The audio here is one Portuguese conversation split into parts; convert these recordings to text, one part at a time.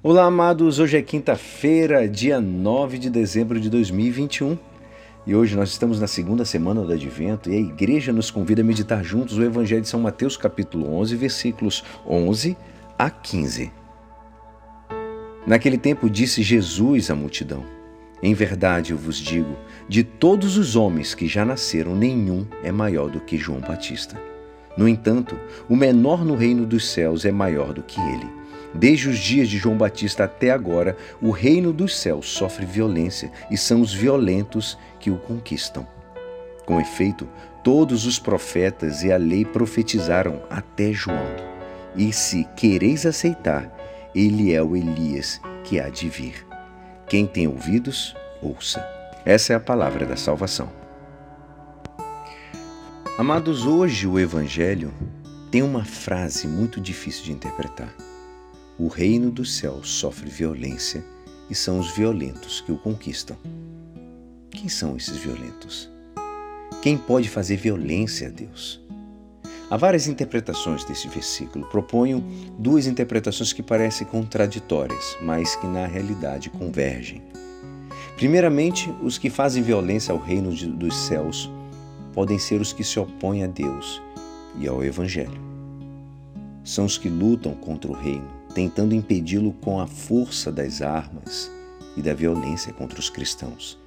Olá, amados. Hoje é quinta-feira, dia 9 de dezembro de 2021. E hoje nós estamos na segunda semana do Advento e a igreja nos convida a meditar juntos o Evangelho de São Mateus, capítulo 11, versículos 11 a 15. Naquele tempo disse Jesus à multidão: Em verdade eu vos digo, de todos os homens que já nasceram, nenhum é maior do que João Batista. No entanto, o menor no reino dos céus é maior do que ele. Desde os dias de João Batista até agora, o reino dos céus sofre violência e são os violentos que o conquistam. Com efeito, todos os profetas e a lei profetizaram até João. E se quereis aceitar, ele é o Elias que há de vir. Quem tem ouvidos, ouça. Essa é a palavra da salvação. Amados, hoje o Evangelho tem uma frase muito difícil de interpretar. O reino dos céus sofre violência e são os violentos que o conquistam. Quem são esses violentos? Quem pode fazer violência a Deus? Há várias interpretações desse versículo. Proponho duas interpretações que parecem contraditórias, mas que na realidade convergem. Primeiramente, os que fazem violência ao reino dos céus podem ser os que se opõem a Deus e ao Evangelho. São os que lutam contra o reino, tentando impedi-lo com a força das armas e da violência contra os cristãos.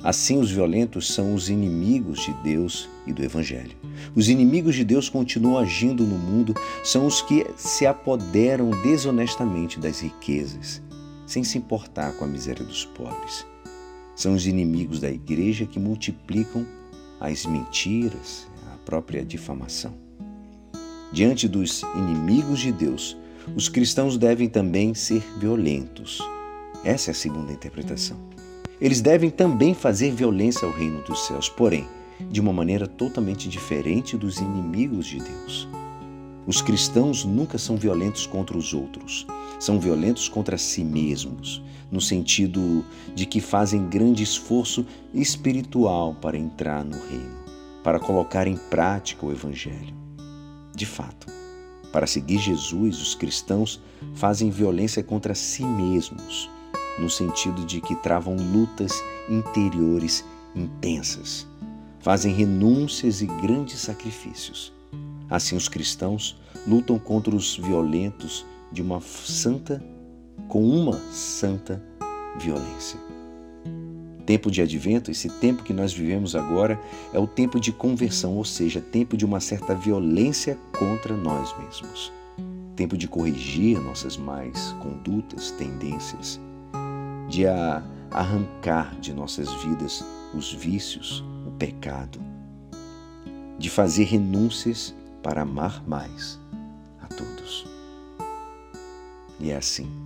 Assim, os violentos são os inimigos de Deus e do Evangelho. Os inimigos de Deus continuam agindo no mundo, são os que se apoderam desonestamente das riquezas, sem se importar com a miséria dos pobres. São os inimigos da igreja que multiplicam as mentiras, a própria difamação. Diante dos inimigos de Deus, os cristãos devem também ser violentos. Essa é a segunda interpretação. Eles devem também fazer violência ao reino dos céus, porém, de uma maneira totalmente diferente dos inimigos de Deus. Os cristãos nunca são violentos contra os outros, são violentos contra si mesmos, no sentido de que fazem grande esforço espiritual para entrar no reino, para colocar em prática o Evangelho. De fato, para seguir Jesus, os cristãos fazem violência contra si mesmos, no sentido de que travam lutas interiores intensas, fazem renúncias e grandes sacrifícios. Assim, os cristãos lutam contra os violentos de uma santa com uma santa violência. Tempo de advento, esse tempo que nós vivemos agora, é o tempo de conversão, ou seja, tempo de uma certa violência contra nós mesmos. Tempo de corrigir nossas más condutas, tendências, de arrancar de nossas vidas os vícios, o pecado, de fazer renúncias para amar mais a todos. E é assim